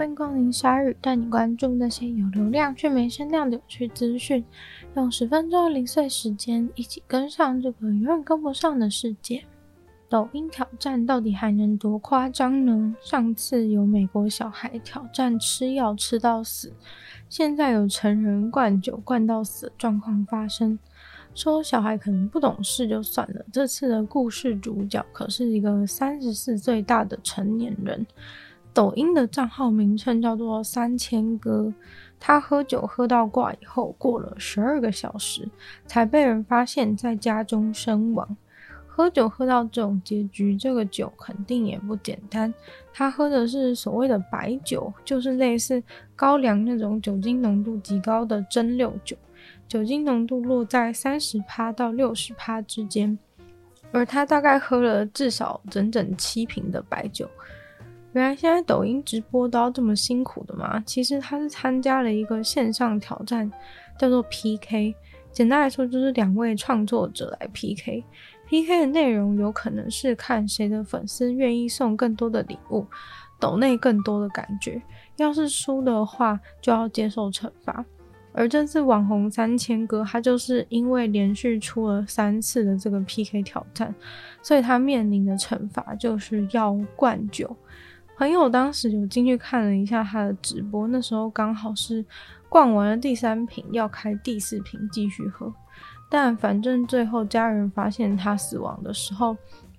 欢迎光临鲨语，带你关注那些有流量却没声量的有趣资讯。用十分钟的零碎时间，一起跟上这个永远跟不上的世界。抖音挑战到底还能多夸张呢？上次有美国小孩挑战吃药吃到死，现在有成人灌酒灌到死的状况发生。说小孩可能不懂事就算了，这次的故事主角可是一个三十四岁大的成年人。抖音的账号名称叫做三千哥，他喝酒喝到挂以后，过了十二个小时才被人发现在家中身亡。喝酒喝到这种结局，这个酒肯定也不简单。他喝的是所谓的白酒，就是类似高粱那种酒精浓度极高的蒸馏酒。酒精浓度落在三十趴到六十趴之间，而他大概喝了至少整整七瓶的白酒。原来现在抖音直播都要这么辛苦的吗？其实他是参加了一个线上挑战，叫做 PK。简单来说，就是两位创作者来 PK。PK 的内容有可能是看谁的粉丝愿意送更多的礼物，抖内更多的感觉。要是输的话，就要接受惩罚。而这次网红三千哥，他就是因为连续出了三次的这个 PK 挑战，所以他面临的惩罚就是要灌酒。朋友当时有进去看了一下他的直播，那时候刚好是灌完了第三瓶，要开第四瓶继续喝。但反正最后家人发现他死亡的时候，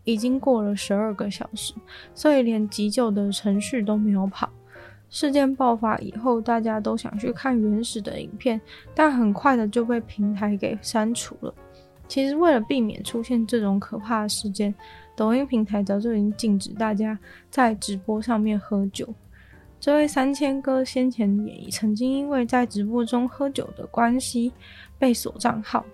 已经过了十二个小时，所以连急救的程序都没有跑。事件爆发以后，大家都想去看原始的影片，但很快的就被平台给删除了。其实为了避免出现这种可怕的事件，抖音平台早就已经禁止大家在直播上面喝酒。这位三千哥先前也曾经因为在直播中喝酒的关系被锁账号，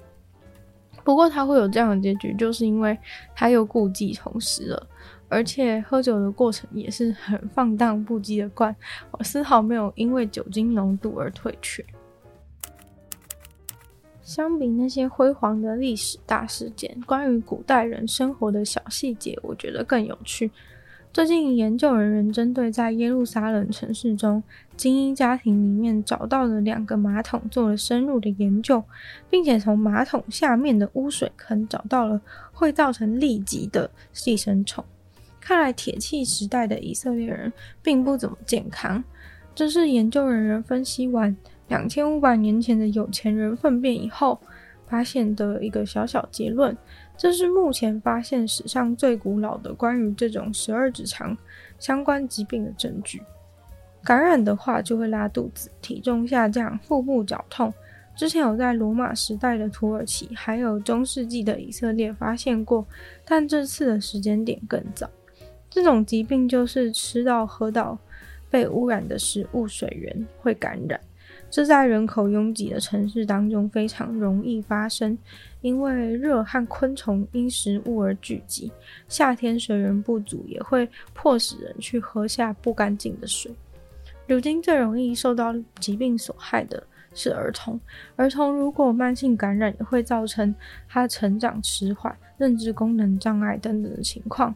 不过他会有这样的结局，就是因为他又故技重施了。而且喝酒的过程也是很放荡不羁的灌，我丝毫没有因为酒精浓度而退却。相比那些辉煌的历史大事件，关于古代人生活的小细节，我觉得更有趣。最近研究人员针对在耶路撒冷城市中精英家庭里面找到的两个马桶做了深入的研究，并且从马桶下面的污水坑找到了会造成痢疾的寄生虫。看来铁器时代的以色列人并不怎么健康。这是研究人员分析完两千五百年前的有钱人粪便以后发现的一个小小结论。这是目前发现史上最古老的关于这种十二指肠相关疾病的证据。感染的话就会拉肚子、体重下降、腹部绞痛。之前有在罗马时代的土耳其，还有中世纪的以色列发现过，但这次的时间点更早。这种疾病就是吃到喝到被污染的食物水源会感染，这在人口拥挤的城市当中非常容易发生，因为热和昆虫因食物而聚集，夏天水源不足也会迫使人去喝下不干净的水。如今最容易受到疾病所害的是儿童，儿童如果慢性感染也会造成他成长迟缓、认知功能障碍等等的情况。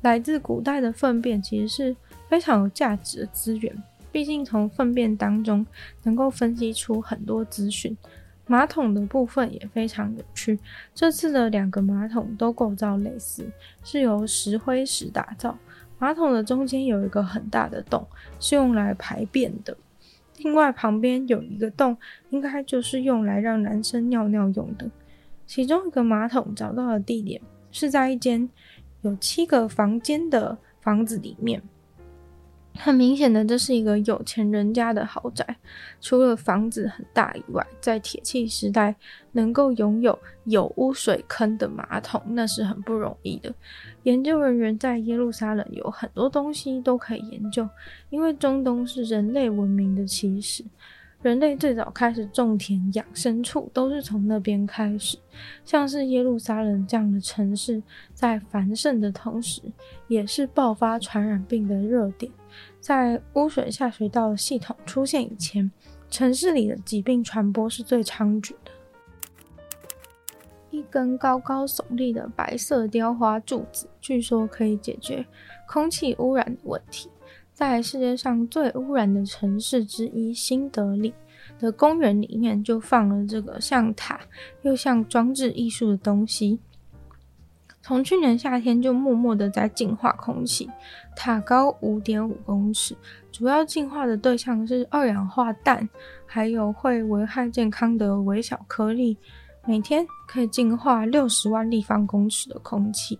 来自古代的粪便其实是非常有价值的资源，毕竟从粪便当中能够分析出很多资讯。马桶的部分也非常有趣，这次的两个马桶都构造类似，是由石灰石打造。马桶的中间有一个很大的洞，是用来排便的。另外旁边有一个洞，应该就是用来让男生尿尿用的。其中一个马桶找到的地点是在一间。有七个房间的房子里面，很明显的，这是一个有钱人家的豪宅。除了房子很大以外，在铁器时代能够拥有有污水坑的马桶，那是很不容易的。研究人员在耶路撒冷有很多东西都可以研究，因为中东是人类文明的起始。人类最早开始种田养牲畜，都是从那边开始。像是耶路撒冷这样的城市，在繁盛的同时，也是爆发传染病的热点。在污水下水道系统出现以前，城市里的疾病传播是最猖獗的。一根高高耸立的白色雕花柱子，据说可以解决空气污染的问题。在世界上最污染的城市之一新德里的公园里面，就放了这个像塔又像装置艺术的东西。从去年夏天就默默的在净化空气，塔高五点五公尺，主要净化的对象是二氧化氮，还有会危害健康的微小颗粒，每天可以净化六十万立方公尺的空气。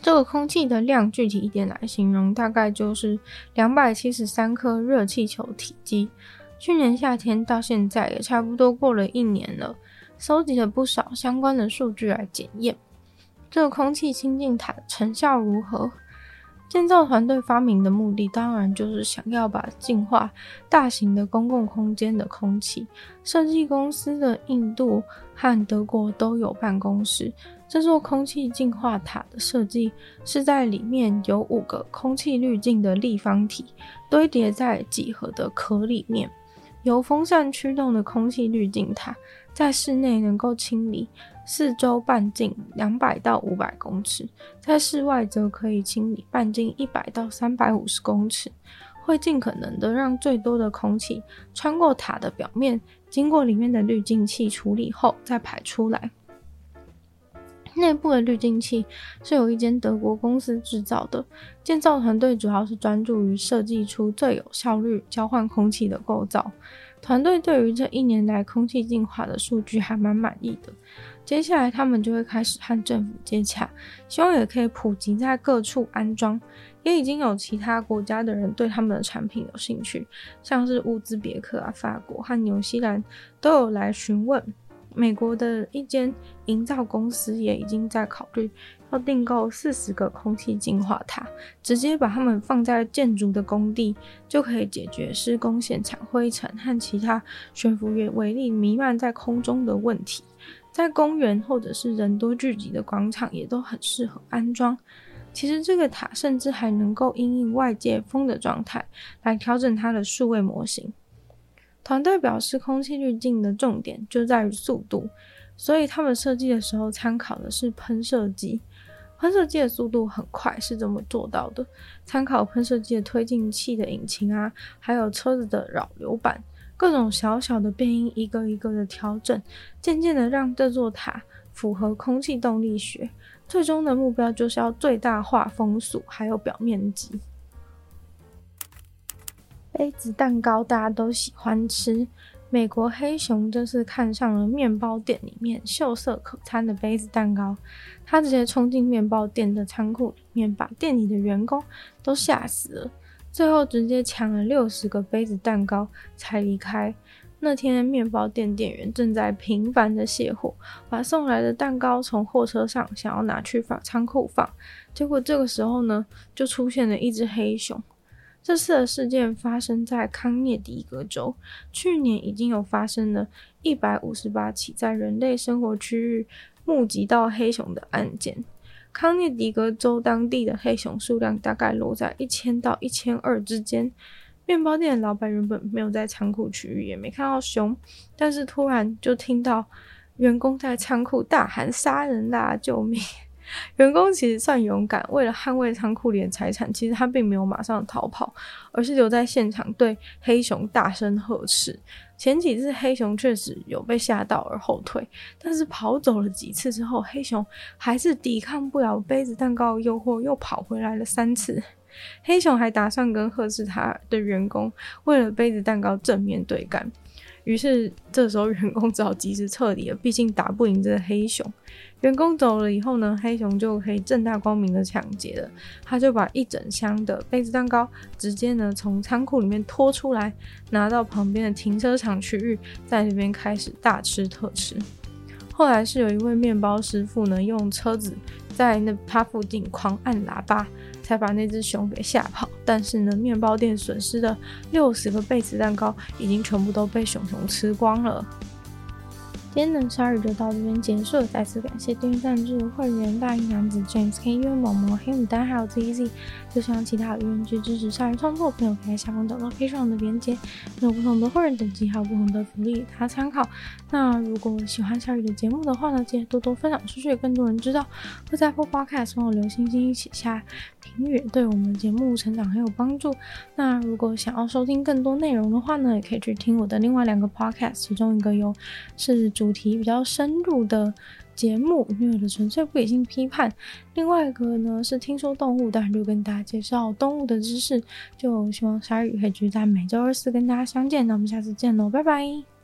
这个空气的量，具体一点来形容，大概就是两百七十三颗热气球体积。去年夏天到现在也差不多过了一年了，收集了不少相关的数据来检验这个空气清净塔成效如何。建造团队发明的目的，当然就是想要把净化大型的公共空间的空气。设计公司的印度和德国都有办公室。这座空气净化塔的设计是在里面有五个空气滤镜的立方体堆叠在几何的壳里面，由风扇驱动的空气滤镜塔在室内能够清理四周半径两百到五百公尺，在室外则可以清理半径一百到三百五十公尺，会尽可能的让最多的空气穿过塔的表面，经过里面的滤净器处理后再排出来。内部的滤净器是由一间德国公司制造的，建造团队主要是专注于设计出最有效率交换空气的构造。团队对于这一年来空气净化的数据还蛮满意的。接下来他们就会开始和政府接洽，希望也可以普及在各处安装。也已经有其他国家的人对他们的产品有兴趣，像是乌兹别克啊、法国和纽西兰都有来询问。美国的一间营造公司也已经在考虑要订购四十个空气净化塔，直接把它们放在建筑的工地，就可以解决施工现场灰尘和其他悬浮微粒弥漫在空中的问题。在公园或者是人多聚集的广场也都很适合安装。其实这个塔甚至还能够因应外界风的状态来调整它的数位模型。团队表示，空气滤净的重点就在于速度，所以他们设计的时候参考的是喷射机。喷射机的速度很快，是怎么做到的？参考喷射机的推进器的引擎啊，还有车子的扰流板，各种小小的变因，一个一个的调整，渐渐的让这座塔符合空气动力学。最终的目标就是要最大化风速，还有表面积。杯子蛋糕大家都喜欢吃，美国黑熊真是看上了面包店里面秀色可餐的杯子蛋糕，他直接冲进面包店的仓库里面，把店里的员工都吓死了，最后直接抢了六十个杯子蛋糕才离开。那天面包店店员正在频繁的卸货，把送来的蛋糕从货车上想要拿去放仓库放，结果这个时候呢，就出现了一只黑熊。这次的事件发生在康涅狄格州，去年已经有发生了一百五十八起在人类生活区域目击到黑熊的案件。康涅狄格州当地的黑熊数量大概落在一千到一千二之间。面包店老板原本没有在仓库区域，也没看到熊，但是突然就听到员工在仓库大喊“杀人啦！救命！”员工其实算勇敢，为了捍卫仓库里的财产，其实他并没有马上逃跑，而是留在现场对黑熊大声呵斥。前几次黑熊确实有被吓到而后退，但是跑走了几次之后，黑熊还是抵抗不了杯子蛋糕的诱惑，又跑回来了三次。黑熊还打算跟呵斥他的员工为了杯子蛋糕正面对干，于是这时候员工只好及时撤离了，毕竟打不赢这个黑熊。员工走了以后呢，黑熊就可以正大光明的抢劫了。他就把一整箱的杯子蛋糕直接呢从仓库里面拖出来，拿到旁边的停车场区域，在那边开始大吃特吃。后来是有一位面包师傅呢，用车子在那他附近狂按喇叭，才把那只熊给吓跑。但是呢，面包店损失的六十个贝子蛋糕已经全部都被熊熊吃光了。今天的鲨鱼就到这边结束，再次感谢订阅赞助会员大英男子 James K、渊某某、黑牡丹还有 ZZ。就像其他有愿意去支持鲨鱼创作朋友，可以在下方找到 Patreon 的链接，有不同的会员等级，还有不同的福利，大家参考。那如果喜欢鲨鱼的节目的话呢，记得多多分享出去，更多人知道。会在 Apple Podcast 帮我留星星，写下评语，对我们节目成长很有帮助。那如果想要收听更多内容的话呢，也可以去听我的另外两个 Podcast，其中一个有是主主题比较深入的节目，因为我的纯粹不理性批判；另外一个呢是听说动物，当然就跟大家介绍动物的知识。就希望鲨鱼可以继续在每周二四跟大家相见，那我们下次见喽，拜拜。